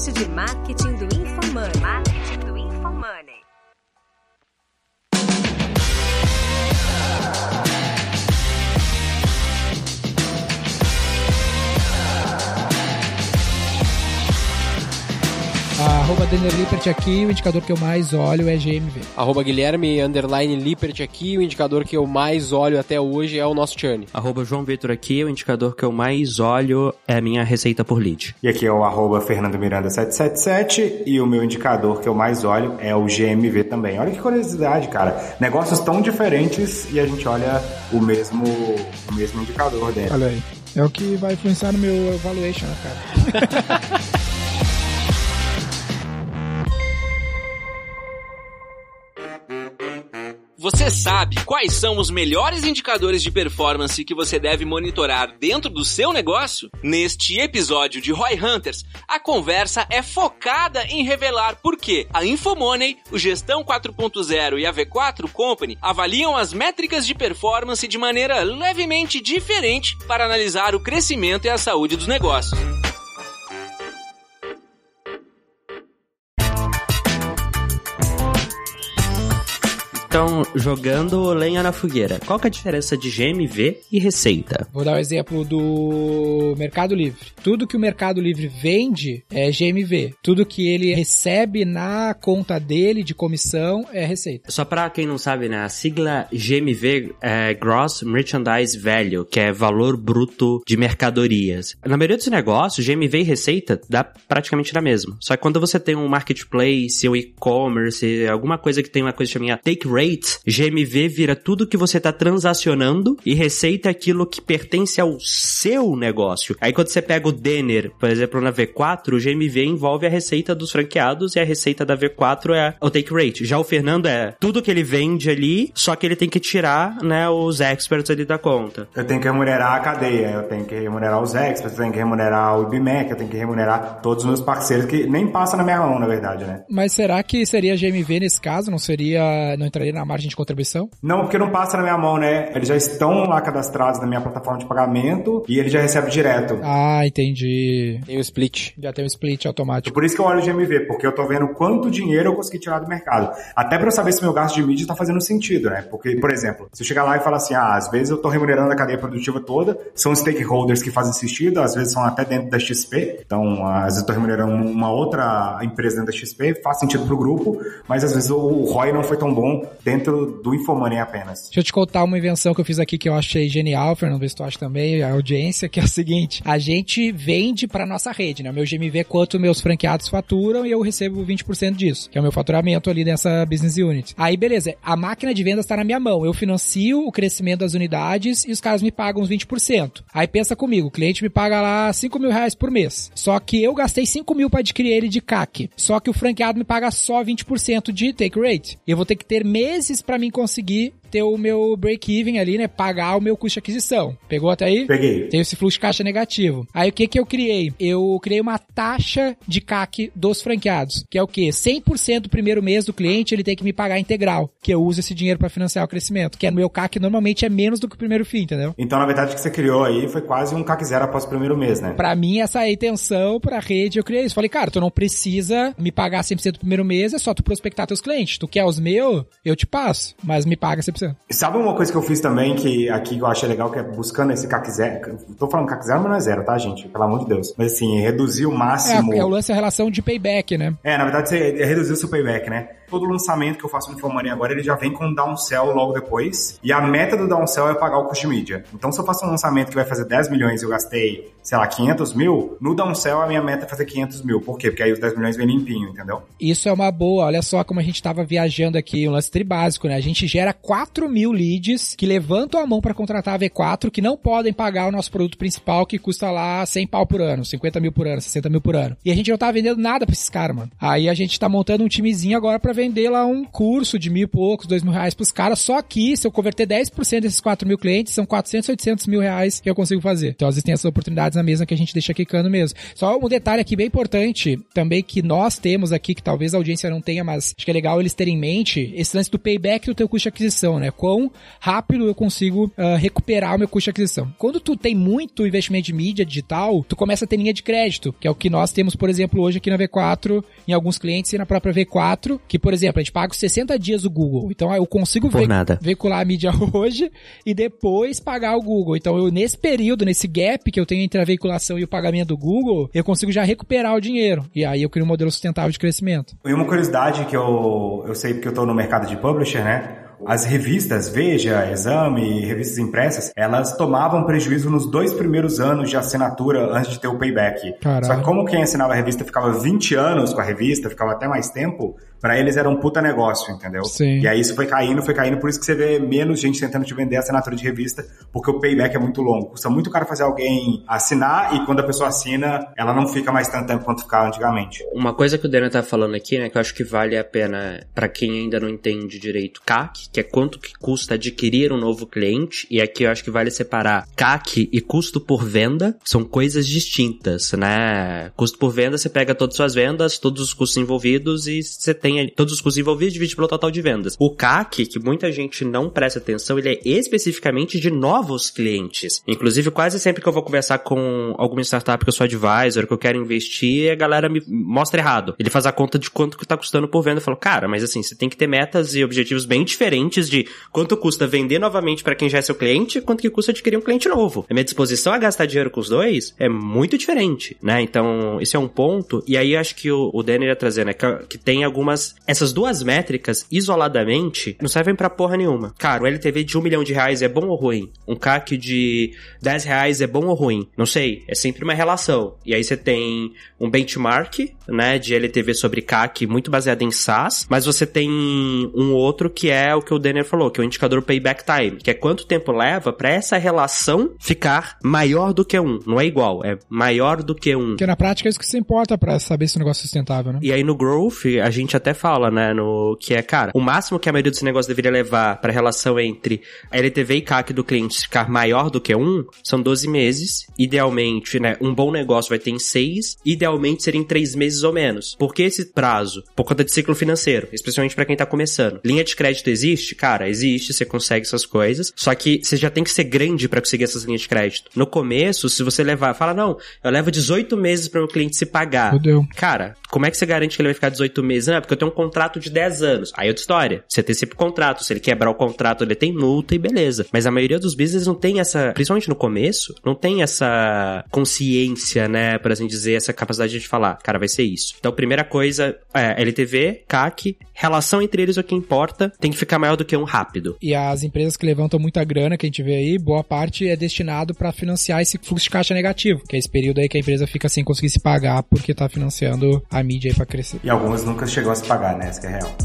podcast de marketing Denner Lippert aqui, o indicador que eu mais olho é GMV. Arroba Guilherme Underline Lippert aqui, o indicador que eu mais olho até hoje é o nosso churn. Arroba João Vitor aqui, o indicador que eu mais olho é a minha receita por lead. E aqui é o arroba Fernando Miranda 777 e o meu indicador que eu mais olho é o GMV também. Olha que curiosidade, cara. Negócios tão diferentes e a gente olha o mesmo, o mesmo indicador dentro. Olha aí. É o que vai influenciar no meu valuation, né, cara? Você sabe quais são os melhores indicadores de performance que você deve monitorar dentro do seu negócio? Neste episódio de Roy Hunters, a conversa é focada em revelar por que a Infomoney, o Gestão 4.0 e a V4 Company avaliam as métricas de performance de maneira levemente diferente para analisar o crescimento e a saúde dos negócios. Então, jogando lenha na fogueira, qual que é a diferença de GMV e receita? Vou dar o um exemplo do Mercado Livre. Tudo que o Mercado Livre vende é GMV. Tudo que ele recebe na conta dele de comissão é receita. Só pra quem não sabe, né? A sigla GMV é Gross Merchandise Value, que é valor bruto de mercadorias. Na maioria dos negócios, GMV e receita dá praticamente na mesma. Só que quando você tem um marketplace, um e-commerce, alguma coisa que tem uma coisa chamada take rate, GMV vira tudo que você está transacionando e receita é aquilo que pertence ao seu negócio. Aí quando você pega o Denner, por exemplo, na V4, o GMV envolve a receita dos franqueados e a receita da V4 é o take rate. Já o Fernando é tudo que ele vende ali, só que ele tem que tirar, né, os experts ali da conta. Eu tenho que remunerar a cadeia, eu tenho que remunerar os experts, eu tenho que remunerar o IBMEC, eu tenho que remunerar todos os meus parceiros que nem passa na minha mão, na verdade, né? Mas será que seria GMV nesse caso? Não seria, não entraria na margem de contribuição? Não, porque não passa na minha mão, né? Eles já estão lá cadastrados na minha plataforma de pagamento e ele já recebe direto. Ah, entendi. Tem o split. Já tem o split automático. Por isso que eu olho o GMV, porque eu tô vendo quanto dinheiro eu consegui tirar do mercado. Até para eu saber se meu gasto de mídia tá fazendo sentido, né? Porque, por exemplo, se eu chegar lá e falar assim, ah, às vezes eu tô remunerando a cadeia produtiva toda, são stakeholders que fazem sentido, às vezes são até dentro da XP, então às vezes eu tô remunerando uma outra empresa dentro da XP, faz sentido pro grupo, mas às vezes o ROI não foi tão bom dentro do Infomoney apenas. Deixa eu te contar uma invenção que eu fiz aqui que eu achei genial, Fernando, vê se tu acha também, a audiência, que é o seguinte, a gente vende pra nossa rede, né? O meu GMV quanto meus franqueados faturam e eu recebo 20% disso, que é o meu faturamento ali nessa business unit. Aí, beleza, a máquina de vendas tá na minha mão, eu financio o crescimento das unidades e os caras me pagam uns 20%. Aí pensa comigo, o cliente me paga lá 5 mil reais por mês, só que eu gastei 5 mil pra adquirir ele de CAC, só que o franqueado me paga só 20% de take rate. Eu vou ter que ter meses para mim conseguir ter o meu break-even ali, né? Pagar o meu custo de aquisição. Pegou até aí? Peguei. Tem esse fluxo de caixa negativo. Aí o que que eu criei? Eu criei uma taxa de CAC dos franqueados, que é o quê? 100% do primeiro mês do cliente ele tem que me pagar integral, que eu uso esse dinheiro para financiar o crescimento, que é meu CAC normalmente é menos do que o primeiro fim, entendeu? Então, na verdade, o que você criou aí foi quase um CAC zero após o primeiro mês, né? Para mim, essa é a intenção pra rede, eu criei isso. Falei, cara, tu não precisa me pagar 100% do primeiro mês, é só tu prospectar teus clientes. Tu quer os meus, eu te passo, mas me paga 100%. Sabe uma coisa que eu fiz também, que aqui eu achei legal, que é buscando esse CAC zero. Tô falando CAC zero, mas não é zero, tá, gente? Pelo amor de Deus. Mas assim, reduzir o máximo. É, é o lance da relação de payback, né? É, na verdade, você reduzir o seu payback, né? Todo lançamento que eu faço no Infomoney agora, ele já vem com um downsell logo depois. E a meta do downsell é pagar o custo de mídia. Então, se eu faço um lançamento que vai fazer 10 milhões e eu gastei, sei lá, 500 mil, no downsell a minha meta é fazer 500 mil. Por quê? Porque aí os 10 milhões vem limpinho, entendeu? Isso é uma boa. Olha só como a gente tava viajando aqui, um lance tribásico, né? A gente gera 4 mil leads que levantam a mão para contratar a V4, que não podem pagar o nosso produto principal, que custa lá 100 pau por ano, 50 mil por ano, 60 mil por ano. E a gente não tá vendendo nada pra esses caras, mano. Aí a gente tá montando um timezinho agora para vender lá um curso de mil e poucos, dois mil reais pros caras. Só que, se eu converter 10% desses 4 mil clientes, são 400, 800 mil reais que eu consigo fazer. Então, às vezes tem essas oportunidades na mesa que a gente deixa quicando mesmo. Só um detalhe aqui bem importante, também que nós temos aqui, que talvez a audiência não tenha, mas acho que é legal eles terem em mente, esse lance do payback do teu custo de aquisição, né? Quão rápido eu consigo ah, recuperar o meu custo de aquisição. Quando tu tem muito investimento de mídia digital, tu começa a ter linha de crédito, que é o que nós temos, por exemplo, hoje aqui na V4, em alguns clientes e na própria V4, que, por exemplo, a gente paga os 60 dias o Google. Então eu consigo ve- nada. veicular a mídia hoje e depois pagar o Google. Então eu, nesse período, nesse gap que eu tenho entre a veiculação e o pagamento do Google, eu consigo já recuperar o dinheiro. E aí eu crio um modelo sustentável de crescimento. E uma curiosidade que eu, eu sei porque eu tô no mercado de publisher, né? As revistas Veja, Exame, revistas impressas, elas tomavam prejuízo nos dois primeiros anos de assinatura antes de ter o payback. Caralho. Só que como quem assinava a revista ficava 20 anos com a revista, ficava até mais tempo, pra eles era um puta negócio, entendeu? Sim. E aí isso foi caindo, foi caindo, por isso que você vê menos gente tentando te vender assinatura de revista, porque o payback é muito longo. Custa muito caro fazer alguém assinar e quando a pessoa assina, ela não fica mais tanto tempo quanto ficava antigamente. Uma coisa que o Daniel tá falando aqui, né, que eu acho que vale a pena pra quem ainda não entende direito CAC, que é quanto que custa adquirir um novo cliente, e aqui eu acho que vale separar CAC e custo por venda, são coisas distintas, né? Custo por venda, você pega todas as suas vendas, todos os custos envolvidos e você tem ali todos os custos envolvidos divide pelo total de vendas. O CAC, que muita gente não presta atenção, ele é especificamente de novos clientes. Inclusive, quase sempre que eu vou conversar com alguma startup que eu sou advisor, que eu quero investir, a galera me mostra errado. Ele faz a conta de quanto que tá custando por venda. Eu falo, cara, mas assim, você tem que ter metas e objetivos bem diferentes de quanto custa vender novamente para quem já é seu cliente quanto que custa adquirir um cliente novo. A minha disposição a gastar dinheiro com os dois é muito diferente, né? Então, esse é um ponto. E aí, acho que o, o Danny ia trazer, né? Que tem algumas... Essas duas métricas, isoladamente, não servem pra porra nenhuma. Cara, o LTV de um milhão de reais é bom ou ruim? Um CAC de 10 reais é bom ou ruim? Não sei. É sempre uma relação. E aí você tem um benchmark, né? De LTV sobre CAC muito baseado em SaaS, mas você tem um outro que é o que o Denner falou, que é o indicador payback time, que é quanto tempo leva pra essa relação ficar maior do que um. Não é igual, é maior do que um. Porque na prática é isso que se importa pra saber se o negócio é sustentável, né? E aí no growth, a gente até fala, né, no que é, cara, o máximo que a maioria dos negócios deveria levar pra relação entre a LTV e CAC do cliente ficar maior do que um, são 12 meses. Idealmente, né, um bom negócio vai ter em 6, idealmente seria em 3 meses ou menos. Por que esse prazo? Por conta de ciclo financeiro, especialmente pra quem tá começando. Linha de crédito existe? Cara, existe, você consegue essas coisas, só que você já tem que ser grande pra conseguir essas linhas de crédito. No começo, se você levar, fala, não, eu levo 18 meses para meu cliente se pagar. Fudeu. Cara, como é que você garante que ele vai ficar 18 meses? Não, porque eu tenho um contrato de 10 anos. Aí é outra história. Você tem sempre contrato. Se ele quebrar o contrato, ele tem multa e beleza. Mas a maioria dos business não tem essa, principalmente no começo, não tem essa consciência, né, por assim dizer, essa capacidade de falar, cara, vai ser isso. Então, primeira coisa é LTV, CAC, relação entre eles é o que importa, tem que ficar maior do que um rápido. E as empresas que levantam muita grana, que a gente vê aí, boa parte é destinado pra financiar esse fluxo de caixa negativo, que é esse período aí que a empresa fica sem conseguir se pagar porque tá financiando a mídia aí pra crescer. E algumas nunca chegou a se pagar, né? Essa que é real.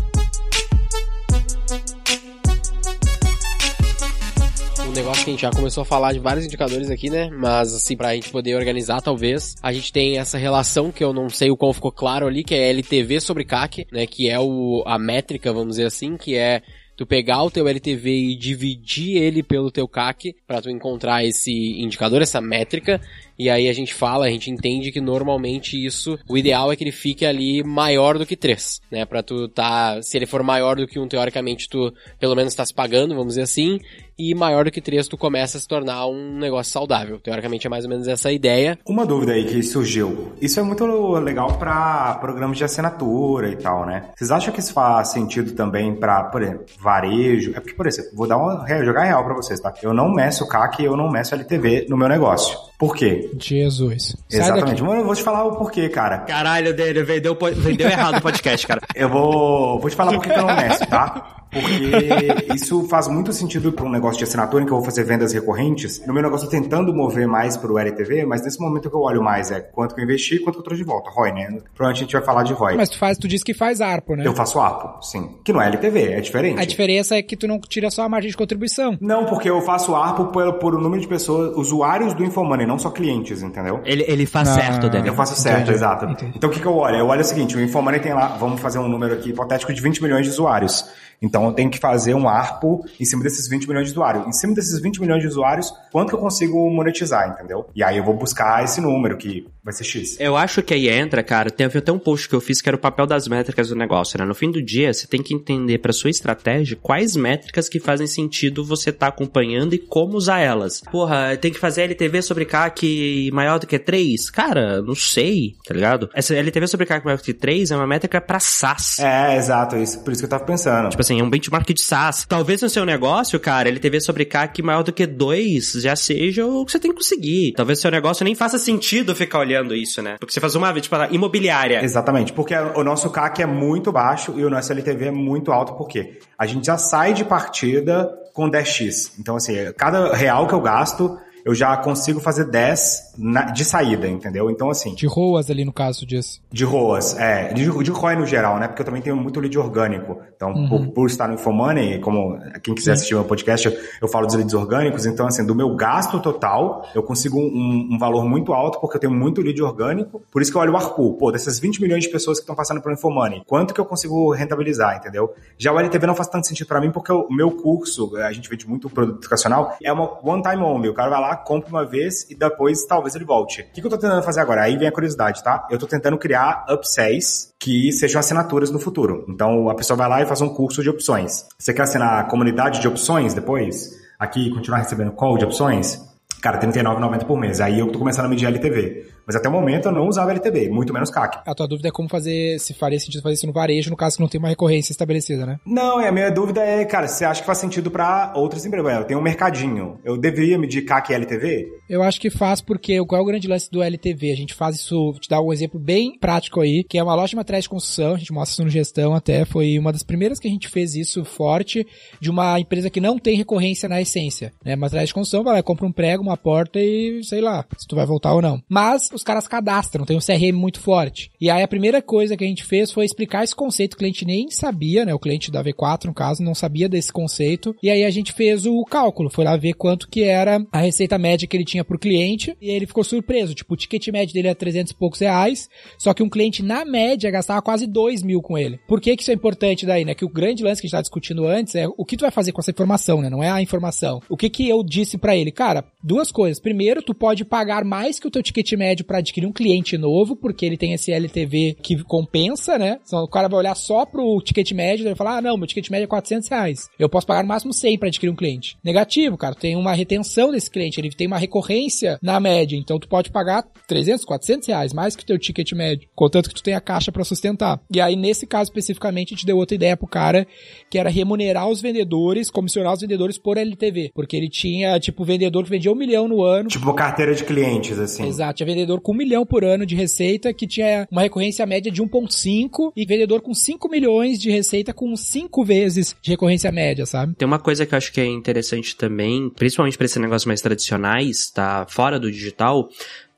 Negócio que a gente já começou a falar de vários indicadores aqui, né? Mas assim, pra gente poder organizar, talvez, a gente tem essa relação que eu não sei o qual ficou claro ali, que é LTV sobre CAC, né? Que é o, a métrica, vamos dizer assim, que é tu pegar o teu LTV e dividir ele pelo teu CAC para tu encontrar esse indicador, essa métrica. E aí a gente fala, a gente entende que normalmente isso, o ideal é que ele fique ali maior do que 3, né? Pra tu tá, se ele for maior do que 1, teoricamente tu pelo menos tá se pagando, vamos dizer assim, e maior do que 3 tu começa a se tornar um negócio saudável. Teoricamente é mais ou menos essa ideia. Uma dúvida aí que surgiu. Isso é muito legal para programas de assinatura e tal, né? Vocês acham que isso faz sentido também para, por exemplo, varejo? É porque, por exemplo, vou dar uma, jogar real para vocês, tá? Eu não meço CAC eu não meço LTV no meu negócio. Por quê? Jesus. Sai Exatamente. Mas eu vou te falar o porquê, cara. Caralho, dele, vendeu, vendeu errado o podcast, cara. Eu vou, vou te falar por que eu não meço, tá? Porque isso faz muito sentido para um negócio de assinatura em que eu vou fazer vendas recorrentes. No meu negócio, eu tô tentando mover mais para o LTV, mas nesse momento o que eu olho mais é quanto que eu investi e quanto que eu trouxe de volta. ROI, né? Provavelmente a gente vai falar de ROI. Mas tu faz, tu disse que faz ARPO, né? Eu faço ARPO, sim. Que não é LTV, é diferente. A diferença é que tu não tira só a margem de contribuição. Não, porque eu faço ARPO por, por o número de pessoas, usuários do Infomoney, não só clientes, entendeu? Ele, ele faz Ah. certo, Daniel. Eu faço certo, Entendi, exato. entendi. Então o que, que eu olho? Eu olho o seguinte, o Infomoney tem lá, vamos fazer um número aqui hipotético de 20 milhões de usuários. Então eu tenho que fazer um ARPO em cima desses 20 milhões de usuários. Em cima desses 20 milhões de usuários, quanto que eu consigo monetizar, entendeu? E aí eu vou buscar esse número, que vai ser X. Eu acho que aí entra, cara, tem até um post que eu fiz que era o papel das métricas do negócio, né? No fim do dia, você tem que entender para sua estratégia quais métricas que fazem sentido você tá acompanhando e como usar elas. Porra, tem que fazer LTV sobre CAC maior do que 3? Cara, não sei, tá ligado? Essa LTV sobre CAC maior do que 3 é uma métrica para SaaS. É, exato, isso, por isso que eu tava pensando. Tipo assim, é um benchmark de SaaS. Talvez no seu negócio, cara, LTV sobre CAC maior do que 2 já seja o que você tem que conseguir. Talvez seu negócio nem faça sentido ficar olhando isso, né? Porque você faz uma vez, tipo, imobiliária. Exatamente, porque o nosso CAC é muito baixo e o nosso LTV é muito alto, porque a gente já sai de partida com 10x. Então, assim, cada real que eu gasto, eu já consigo fazer 10 na, de saída, entendeu? Então, assim. De ROAS ali no caso disso. De ROAS, é. De, de ROI no geral, né? Porque eu também tenho muito lead orgânico. Então, uhum. por, por, estar no Infomoney, como quem quiser assistir o meu podcast, eu, eu, falo dos leads orgânicos. Então, assim, do meu gasto total, eu consigo um, um, valor muito alto porque eu tenho muito lead orgânico. Por isso que eu olho o ARPU. Pô, dessas 20 milhões de pessoas que estão passando pelo Infomoney, quanto que eu consigo rentabilizar, entendeu? Já o LTV não faz tanto sentido para mim porque o meu curso, a gente vende muito produto educacional, é uma one time only. O cara vai lá, compra uma vez e depois talvez ele volte. O que, que eu tô tentando fazer agora? Aí vem a curiosidade, tá? Eu tô tentando criar upsells que sejam assinaturas no futuro. Então a pessoa vai lá e faz um curso de opções. Você quer assinar a comunidade de opções depois? Aqui continuar recebendo call de opções? Cara, R$39,90 por mês. Aí eu tô começando a medir LTV. Mas até o momento eu não usava LTV, muito menos CAC. A tua dúvida é como fazer, se faria sentido fazer isso no varejo, no caso que não tem uma recorrência estabelecida, né? Não, a minha dúvida é, cara, você acha que faz sentido para outras empresas? Eu tenho um mercadinho, eu deveria medir CAC e LTV? Eu acho que faz porque qual é o grande lance do LTV? A gente faz isso, vou te dar um exemplo bem prático aí, que é uma loja de materiais de construção, a gente mostra isso no gestão até, foi uma das primeiras que a gente fez isso forte de uma empresa que não tem recorrência na essência, né? Materiais de construção, vai lá, compra um prego, uma porta e sei lá, se tu vai voltar ou não. Mas os caras cadastram tem um CRM muito forte. E aí a primeira coisa que a gente fez foi explicar esse conceito, o cliente nem sabia, né? O cliente da V4, no caso, não sabia desse conceito. E aí a gente fez o cálculo, foi lá ver quanto que era a receita média que ele tinha pro cliente, e ele ficou surpreso. Tipo, o ticket médio dele é 300 e poucos reais, só que um cliente, na média, gastava quase 2 mil com ele. Por que que isso é importante daí, né? Que o grande lance que a gente tá discutindo antes é o que tu vai fazer com essa informação, né? Não é a informação. O que que eu disse para ele? Cara, duas coisas. Primeiro, tu pode pagar mais que o teu ticket médio para adquirir um cliente novo, porque ele tem esse LTV que compensa, né? Então, o cara vai olhar só pro ticket médio e vai falar, ah, não, meu ticket médio é 400 reais. Eu posso pagar no máximo 100 para adquirir um cliente. Negativo, cara, tem uma retenção desse cliente, ele tem uma recorrência na média, então tu pode pagar 300, 400 reais, mais que o teu ticket médio, contanto que tu tenha caixa para sustentar. E aí, nesse caso especificamente, a gente deu outra ideia pro cara, que era remunerar os vendedores, comissionar os vendedores por LTV, porque ele tinha, tipo, vendedor que vendia um milhão no ano. Tipo, carteira de clientes, assim. Exato, tinha vendedor com um milhão por ano de receita que tinha uma recorrência média de 1.5 e vendedor com 5 milhões de receita com 5 vezes de recorrência média, sabe? Tem uma coisa que eu acho que é interessante também, principalmente para esses negócios mais tradicionais, tá fora do digital,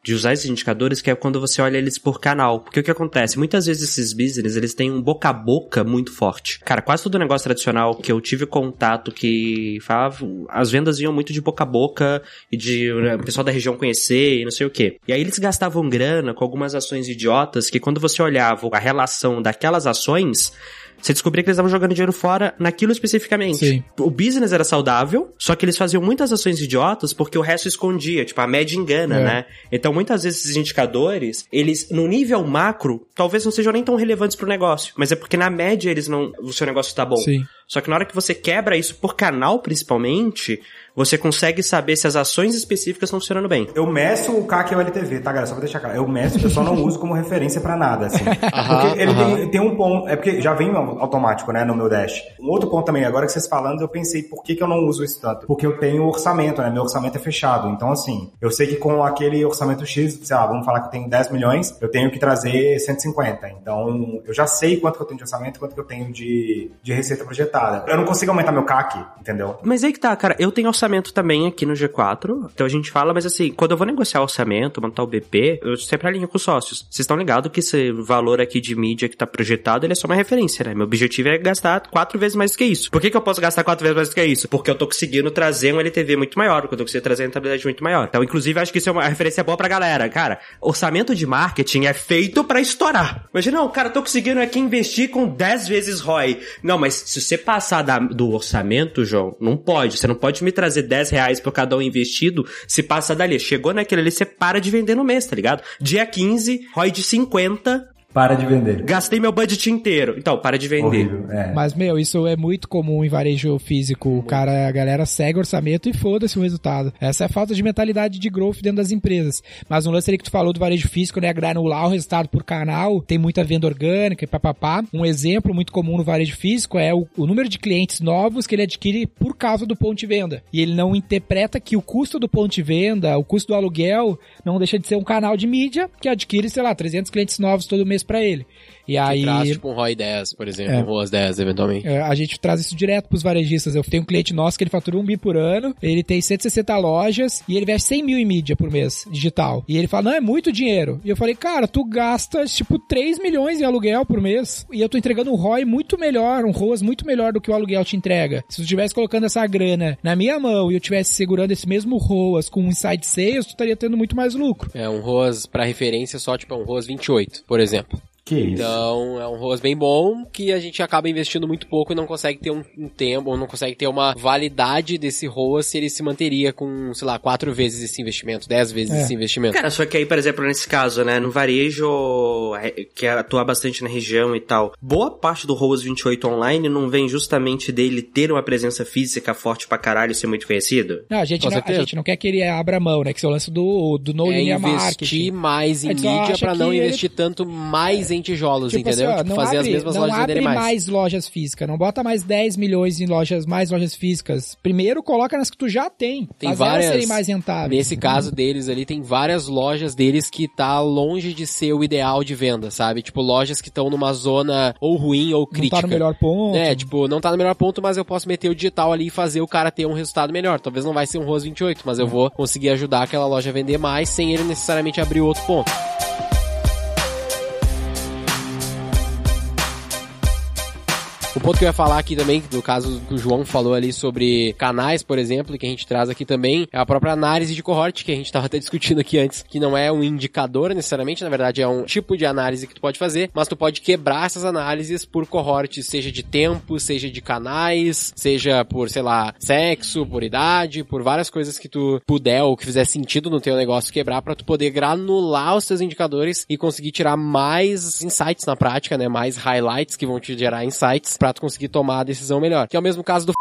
de usar esses indicadores, que é quando você olha eles por canal. Porque o que acontece? Muitas vezes esses business, eles têm um boca a boca muito forte. Cara, quase todo negócio tradicional que eu tive contato que falava, as vendas iam muito de boca a boca e de né, o pessoal da região conhecer e não sei o quê. E aí eles gastavam grana com algumas ações idiotas que quando você olhava a relação daquelas ações, você descobria que eles estavam jogando dinheiro fora naquilo especificamente. Sim. O business era saudável, só que eles faziam muitas ações idiotas porque o resto escondia, tipo, a média engana, é. né? Então, muitas vezes esses indicadores, eles, no nível macro, talvez não sejam nem tão relevantes pro negócio, mas é porque na média eles não, o seu negócio tá bom. Sim. Só que na hora que você quebra isso por canal, principalmente, você consegue saber se as ações específicas estão funcionando bem. Eu meço o CAC e o LTV, tá, galera? Só pra deixar claro. Eu meço, eu só não uso como referência para nada, assim. porque ele tem, tem, um ponto, é porque já vem automático, né, no meu dash. Um outro ponto também, agora que vocês falando, eu pensei, por que, que eu não uso isso tanto? Porque eu tenho orçamento, né? Meu orçamento é fechado. Então, assim, eu sei que com aquele orçamento X, sei lá, vamos falar que eu tenho 10 milhões, eu tenho que trazer 150. Então, eu já sei quanto que eu tenho de orçamento, quanto que eu tenho de, de receita projetada. Eu não consigo aumentar meu CAC, entendeu? Mas aí que tá, cara, eu tenho orçamento orçamento também aqui no G4. Então a gente fala, mas assim, quando eu vou negociar orçamento, montar o BP, eu sempre alinho com os sócios. Vocês estão ligados que esse valor aqui de mídia que tá projetado, ele é só uma referência, né? Meu objetivo é gastar quatro vezes mais do que isso. Por que, que eu posso gastar quatro vezes mais do que isso? Porque eu tô conseguindo trazer um LTV muito maior, porque eu tô conseguindo trazer uma rentabilidade muito maior. Então, inclusive, acho que isso é uma referência boa pra galera. Cara, orçamento de marketing é feito para estourar. Imagina, não, cara, eu tô conseguindo aqui investir com 10 vezes ROI. Não, mas se você passar da- do orçamento, João, não pode. Você não pode me trazer 10 reais por cada um investido se passa dali. Chegou naquele ali, você para de vender no mês, tá ligado? Dia 15, ROI de 50, Para de vender. gastei meu budget inteiro. Então, para de vender. Horrível. É. Mas, meu, isso é muito comum em varejo físico. O cara, a galera segue o orçamento e foda-se o resultado. Essa é a falta de mentalidade de growth dentro das empresas. Mas um lance ali que tu falou do varejo físico, né? Granular o resultado por canal, tem muita venda orgânica e papapá. Um exemplo muito comum no varejo físico é o, o número de clientes novos que ele adquire por causa do ponto de venda. E ele não interpreta que o custo do ponto de venda, o custo do aluguel, não deixa de ser um canal de mídia que adquire, sei lá, 300 clientes novos todo mês pra ele. E Que aí. traz, tipo, um ROI 10, por exemplo, É. um ROAS 10, eventualmente. É, a gente traz isso direto pros varejistas. Eu tenho um cliente nosso que ele fatura um bi por ano, ele tem 160 lojas e ele investe 100 mil em mídia por mês, digital. E ele fala, não, é muito dinheiro. E eu falei, cara, tu gastas tipo 3 milhões em aluguel por mês e eu tô entregando um ROI muito melhor, um ROAS muito melhor do que o aluguel te entrega. Se tu estivesse colocando essa grana na minha mão e eu estivesse segurando esse mesmo ROAS com um inside sales, tu estaria tendo muito mais lucro. É um ROAS, pra referência, só, tipo, é um ROAS 28, por exemplo. Que isso. Então, é um ROAS bem bom que a gente acaba investindo muito pouco e não consegue ter um, um tempo, ou não consegue ter uma validade desse ROAS se ele se manteria com, sei lá, quatro vezes esse investimento, dez vezes É. esse investimento. Cara, só que aí, por exemplo, nesse caso, né, no varejo é, que atua bastante na região e tal, boa parte do ROAS 28 online não vem justamente dele ter uma presença física forte pra caralho e ser muito conhecido? Não, a gente, Com não, a gente não quer que ele abra mão, né? Que esse é o lance do, do no é investir marketing. mais em só mídia pra não ele- investir tanto mais em tijolos, Tipo entendeu? assim, ó, tipo, não fazer abre, as mesmas não lojas abre mais. mais. lojas físicas, não bota mais 10 milhões em lojas, mais lojas físicas. Primeiro coloca nas que tu já tem. Tem várias- serem mais rentáveis. Nesse caso deles ali, tem várias lojas deles que tá longe de ser o ideal de venda, sabe? Tipo, lojas que estão numa zona ou ruim ou não crítica. tá no melhor ponto. É, tipo, não tá no melhor ponto, mas eu posso meter o digital ali e fazer o cara ter um resultado melhor. Talvez não vai ser um ROAS 28, mas eu vou conseguir ajudar aquela loja a vender mais sem ele necessariamente abrir outro ponto. Ponto que eu ia falar aqui também, do caso que o João falou ali sobre canais, por exemplo, que a gente traz aqui também, é a própria análise de cohort, que a gente tava até discutindo aqui antes, que não é um indicador necessariamente, na verdade é um tipo de análise que tu pode fazer, mas tu pode quebrar essas análises por cohortes, seja de tempo, seja de canais, seja por, sei lá, sexo, por idade, por várias coisas que tu puder ou que fizer sentido no teu negócio quebrar pra tu poder granular os teus indicadores e conseguir tirar mais insights na prática, né? Mais highlights que vão te gerar insights pra tu conseguir tomar a decisão melhor. Que é o mesmo caso do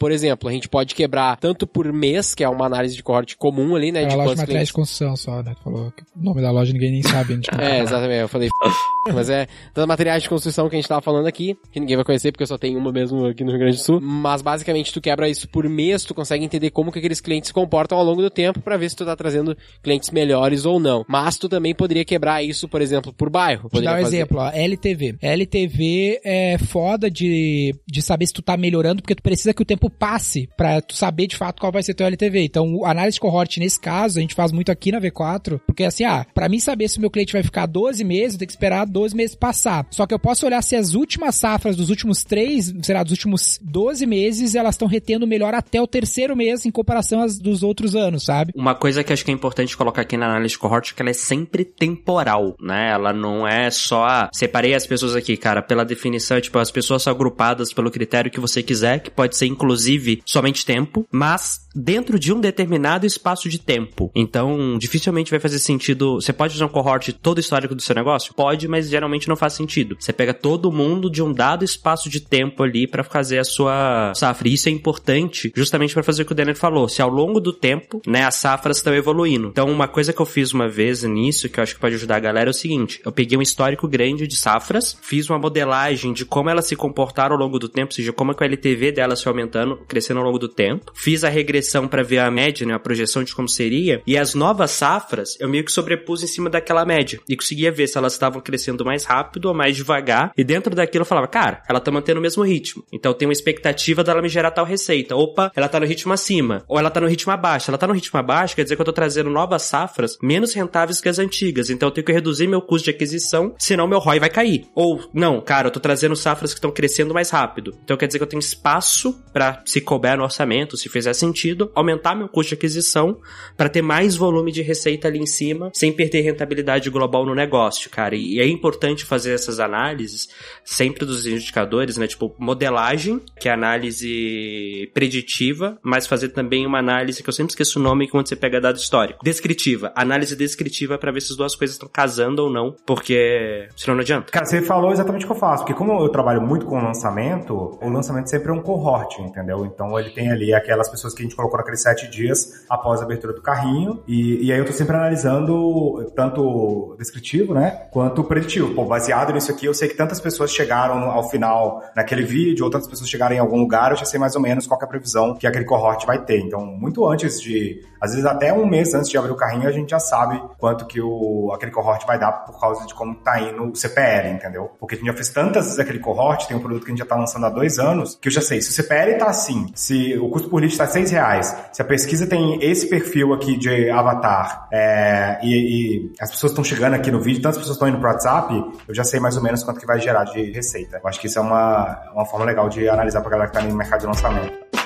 por exemplo, a gente pode quebrar tanto por mês, que é uma análise de cohort comum ali, né? É de a loja de materiais clientes de construção só, né? Falou que o nome da loja ninguém nem sabe. né? Tipo, É, exatamente. Eu falei, mas é das materiais de construção que a gente tava falando aqui, que ninguém vai conhecer porque eu só tenho uma mesmo aqui no Rio Grande do Sul. Mas basicamente tu quebra isso por mês, tu consegue entender como que aqueles clientes se comportam ao longo do tempo pra ver se tu tá trazendo clientes melhores ou não. Mas tu também poderia quebrar isso, por exemplo, por bairro. Vou dar um fazer. exemplo, ó, LTV. LTV é foda de, de saber se tu tá melhorando, porque tu precisa que o tempo passe pra tu saber de fato qual vai ser teu LTV. Então, análise de cohort nesse caso, a gente faz muito aqui na V4, porque assim, ah, pra mim saber se o meu cliente vai ficar 12 meses, eu tenho que esperar 12 meses passar. Só que eu posso olhar se as últimas safras dos últimos 3, será, dos últimos 12 meses, elas estão retendo melhor até o terceiro mês em comparação às dos outros anos, sabe? Uma coisa que acho que é importante colocar aqui na análise de cohort é que ela é sempre temporal, né? Ela não é só, ah, separei as pessoas aqui, cara, pela definição, é tipo, as pessoas são agrupadas pelo critério que você quiser, que pode ser inclusive somente tempo, mas dentro de um determinado espaço de tempo. Então, dificilmente vai fazer sentido. Você pode usar um cohort todo histórico do seu negócio? Pode, mas geralmente não faz sentido. Você pega todo mundo de um dado espaço de tempo ali pra fazer a sua safra. E isso é importante justamente pra fazer o que o Daniel falou. Se ao longo do tempo, né, as safras estão evoluindo. Então, uma coisa que eu fiz uma vez nisso, que eu acho que pode ajudar a galera, é o seguinte: eu peguei um histórico grande de safras, fiz uma modelagem de como elas se comportaram ao longo do tempo, ou seja, como é que o LTV delas foi aumentando, crescendo ao longo do tempo. Fiz a regressão para ver a média, né, a projeção de como seria, e as novas safras eu meio que sobrepus em cima daquela média e conseguia ver se elas estavam crescendo mais rápido ou mais devagar. E dentro daquilo eu falava, cara, ela tá mantendo o mesmo ritmo. Então tem uma expectativa dela me gerar tal receita. Opa, ela tá no ritmo acima. Ou ela tá no ritmo abaixo. Ela tá no ritmo abaixo, quer dizer que eu tô trazendo novas safras menos rentáveis que as antigas. Então eu tenho que reduzir meu custo de aquisição, senão meu ROI vai cair. Ou, não, cara, eu tô trazendo safras que estão crescendo mais rápido. Então quer dizer que eu tenho espaço para se couber no orçamento, se fizer sentido, aumentar meu custo de aquisição para ter mais volume de receita ali em cima, sem perder rentabilidade global no negócio, cara. E é importante fazer essas análises sempre dos indicadores, né? Tipo, modelagem, que é análise preditiva, mas fazer também uma análise que eu sempre esqueço o nome quando você pega dado histórico. Descritiva. Análise descritiva para ver se as duas coisas estão casando ou não, porque senão não adianta. Cara, você falou exatamente o que eu faço, porque como eu trabalho muito com lançamento, o lançamento sempre é um cohort, entendeu? Então ele tem ali aquelas pessoas que a gente colocou naqueles sete dias após a abertura do carrinho, e, e aí eu tô sempre analisando tanto descritivo, né, quanto preditivo. Pô, baseado nisso aqui, eu sei que tantas pessoas chegaram ao final naquele vídeo, ou tantas pessoas chegaram em algum lugar, eu já sei mais ou menos qual é a previsão que aquele cohort vai ter. Então, muito antes de, às vezes até um mês antes de abrir o carrinho, a gente já sabe quanto que o, aquele cohort vai dar por causa de como tá indo o CPL, entendeu? Porque a gente já fez tantas vezes aquele cohort, tem um produto que a gente já tá lançando há dois anos, que eu já sei, se o CPL tá assim, se o custo por lead tá seis reais, se a pesquisa tem esse perfil aqui de avatar, é, e, e, as pessoas estão chegando aqui no vídeo, tantas pessoas estão indo pro WhatsApp, eu já sei mais ou menos quanto que vai gerar de receita. Eu acho que isso é uma, uma forma legal de analisar pra galera que tá no mercado de lançamento.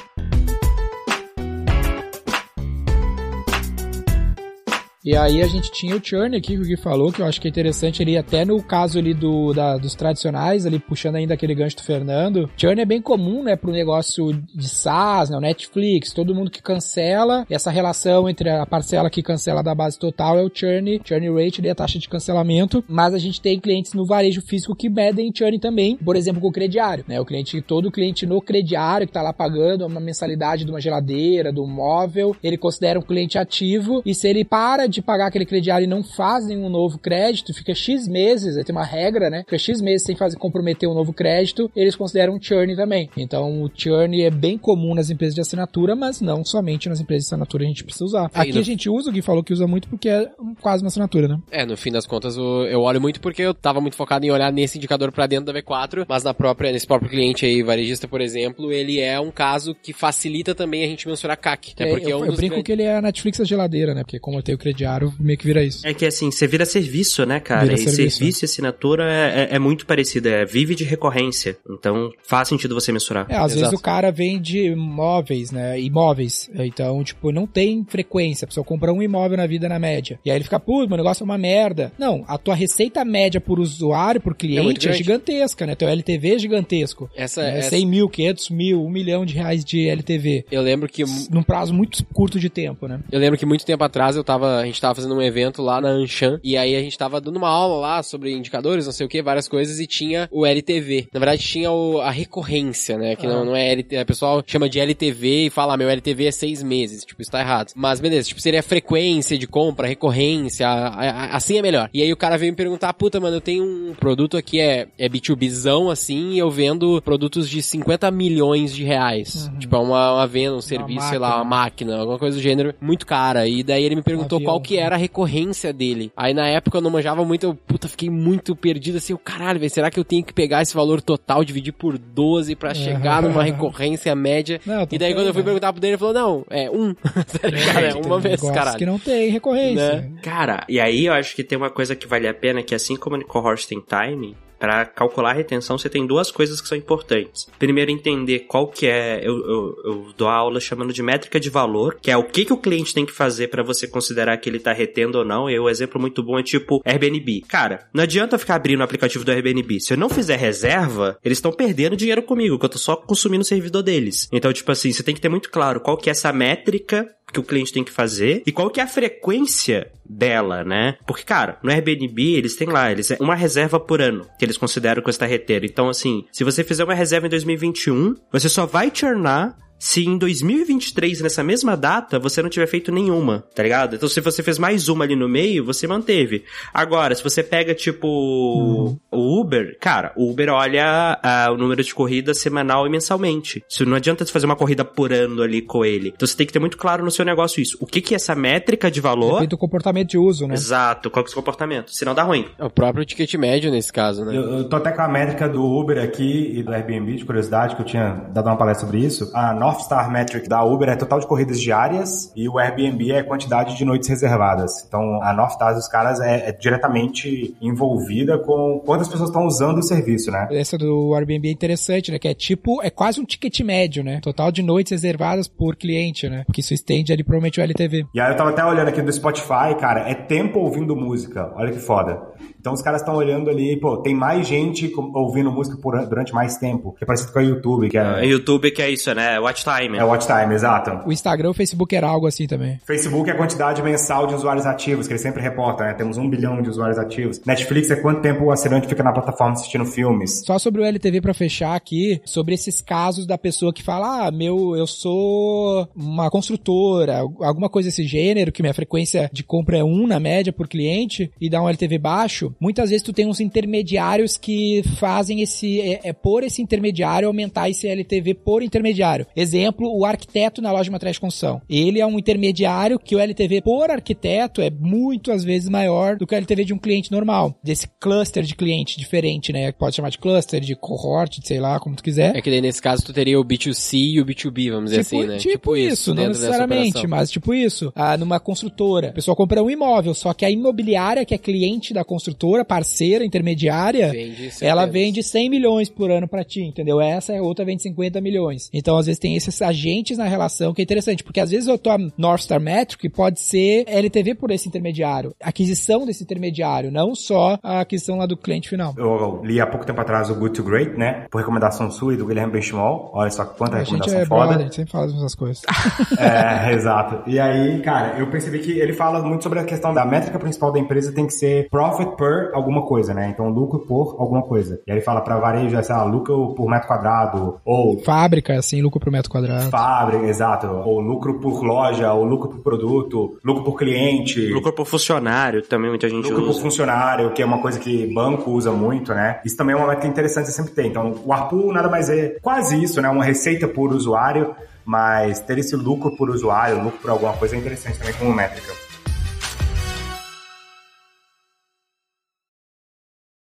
E aí a gente tinha o churn aqui que o Gui falou, que eu acho que é interessante ali, até no caso ali do, da, dos tradicionais, ali puxando ainda aquele gancho do Fernando. Churn é bem comum, né, pro negócio de SaaS, né, Netflix, todo mundo que cancela, essa relação entre a parcela que cancela da base total é o churn, churn rate, ali, a taxa de cancelamento, mas a gente tem clientes no varejo físico que medem churn também, por exemplo, com o crediário, né, o cliente, todo cliente no crediário que tá lá pagando uma mensalidade de uma geladeira, do móvel, ele considera um cliente ativo, e se ele para de pagar aquele crediário e não faz nenhum novo crédito, fica X meses, tem uma regra, né? Fica X meses sem fazer comprometer um novo crédito, eles consideram um churn também. Então o churn é bem comum nas empresas de assinatura, mas não somente nas empresas de assinatura a gente precisa usar. Aqui no... a gente usa, o Gui falou que usa muito porque é quase uma assinatura, né? É, no fim das contas eu olho muito porque eu tava muito focado em olhar nesse indicador para dentro da V4, mas na própria, nesse próprio cliente aí, varejista, por exemplo, ele é um caso que facilita também a gente mensurar CAC. Né? Porque é, eu, é um eu brinco que ele é a Netflix da geladeira, né? Porque como eu tenho crediário meio que vira isso. É que assim, você vira serviço, né, cara? Vira e serviço, serviço e assinatura é, é, é, muito parecido, é vive de recorrência. Então faz sentido você mensurar. É, às Exato. vezes o cara vende móveis, né? Imóveis. Então, tipo, não tem frequência. A pessoa compra um imóvel na vida na média. E aí ele fica, putz, meu negócio é uma merda. Não, a tua receita média por usuário, por cliente, é, é gigantesca, né? Teu LTV é gigantesco. Essa, é essa... 100 mil, 500 mil, 1 milhão de reais de LTV. Eu lembro que... Num prazo muito curto de tempo, né? Eu lembro que muito tempo atrás eu tava, a gente tava fazendo um evento lá na Anshan, e aí a gente tava dando uma aula lá sobre indicadores, não sei o que, várias coisas, e tinha o LTV. Na verdade, tinha o, a recorrência, né? Que ah. não, não é LTV, o pessoal chama de LTV e fala, ah, meu LTV é seis meses, tipo, isso tá errado. Mas beleza, tipo, seria frequência de compra, recorrência, a, a, assim é melhor. E aí o cara veio me perguntar, puta, mano, eu tenho um produto aqui, é, é B2Bzão, assim, e eu vendo produtos de 50 milhões de reais. Uhum. Tipo, é uma, uma venda, um serviço, sei lá, uma máquina, alguma coisa do gênero, muito cara. E daí ele me perguntou qual que era a recorrência dele. Aí na época eu não manjava muito, eu, puta, fiquei muito perdido assim, o caralho, velho, será que eu tenho que pegar esse valor total, dividir por 12 para chegar numa recorrência média? Não, e daí quando eu fui perguntar pro dele, ele falou, não, é um. cara, é uma vez, caralho. que não tem recorrência. Né? Cara, e aí eu acho que tem uma coisa que vale a pena, que assim como no cohort tem time, para calcular a retenção, você tem duas coisas que são importantes. Primeiro, entender qual que é. Eu, eu, eu dou a aula chamando de métrica de valor, que é o que, que o cliente tem que fazer para você considerar que ele tá retendo ou não. E o um exemplo muito bom é tipo Airbnb. Cara, não adianta ficar abrindo o aplicativo do Airbnb. Se eu não fizer reserva, eles estão perdendo dinheiro comigo, que eu tô só consumindo o servidor deles. Então, tipo assim, você tem que ter muito claro qual que é essa métrica que o cliente tem que fazer e qual que é a frequência dela, né? Porque, cara, no Airbnb eles têm lá, eles é uma reserva por ano que eles consideram que você está retendo. Então, assim, se você fizer uma reserva em 2021, você só vai churnar se em 2023, nessa mesma data, você não tiver feito nenhuma, tá ligado? Então, se você fez mais uma ali no meio, você manteve. Agora, se você pega, tipo, uhum. o Uber, cara, o Uber olha uh, o número de corridas semanal e mensalmente. Isso não adianta você fazer uma corrida por ano ali com ele. Então, você tem que ter muito claro no seu negócio isso. O que que é essa métrica de valor... Depende do comportamento de uso, né? Exato. Qual que é o seu comportamento? Senão dá ruim. É o próprio ticket médio nesse caso, né? Eu, eu tô até com a métrica do Uber aqui e do Airbnb, de curiosidade, que eu tinha dado uma palestra sobre isso. A North North Star Metric da Uber é total de corridas diárias e o Airbnb é quantidade de noites reservadas. Então, a North Star dos caras é, é diretamente envolvida com quantas pessoas estão usando o serviço, né? Essa do Airbnb é interessante, né? Que é tipo, é quase um ticket médio, né? Total de noites reservadas por cliente, né? Porque isso estende ali provavelmente o LTV. E aí eu tava até olhando aqui do Spotify, cara, é tempo ouvindo música. Olha que foda. Então os caras estão olhando ali, pô, tem mais gente ouvindo música por- durante mais tempo, que é parecido com a YouTube, que É é, YouTube que é isso, né? Watch time. é watch time, exato. O Instagram e o Facebook era algo assim também. Facebook é a quantidade mensal de usuários ativos, que ele sempre reporta, né? Temos um bilhão de usuários ativos. Netflix é quanto tempo o assinante fica na plataforma assistindo filmes. Só sobre o LTV pra fechar aqui, sobre esses casos da pessoa que fala, ah, meu, eu sou uma construtora, alguma coisa desse gênero, que minha frequência de compra é 1 na média por cliente e dá um LTV baixo, muitas vezes tu tem uns intermediários que fazem esse, é, é por esse intermediário aumentar esse LTV por intermediário. Exemplo, o arquiteto na loja de materiais de construção. Ele é um intermediário que o LTV por arquiteto é muito às vezes maior do que o LTV de um cliente normal, desse cluster de cliente diferente, né? Pode chamar de cluster, de cohort, de sei lá, como tu quiser. É que daí nesse caso tu teria o B2C e o B2B, vamos dizer Tipo, assim, né? tipo isso, não dentro dessa necessariamente, mas tipo isso. Ah, numa construtora, a pessoa compra um imóvel, só que a imobiliária, que é cliente da construtora, parceira, intermediária, Vende ela vende 100 milhões por ano pra ti, entendeu? Essa é outra vende 50 milhões. Então, às vezes, tem esses agentes na relação que é interessante, porque às vezes a tua North Star Metric pode ser LTV por esse intermediário, aquisição desse intermediário, não só a aquisição lá do cliente final. Eu li há pouco tempo atrás o Good to Great, né? Por recomendação sua e do Guilherme Benchimol. Olha só quanta A gente recomendação é foda. brother, a gente sempre fala essas coisas. É, exato. E aí, cara, eu percebi que ele fala muito sobre a questão da métrica principal da empresa tem que ser profit per alguma coisa, né? Então, lucro por alguma coisa. E aí ele fala pra varejo, é, sei lá, lucro por metro quadrado, ou Fábrica, assim, lucro por metro quadrado. fábrica, exato, ou lucro por loja, ou lucro por produto, lucro por cliente. Lucro por funcionário também muita gente Lucro por usa. funcionário, que é uma coisa que banco usa muito, né? Isso também é uma métrica interessante de sempre ter. Então, o ARPU nada mais é quase isso, né? Uma receita por usuário, mas ter esse lucro por usuário, lucro por alguma coisa é interessante também como métrica.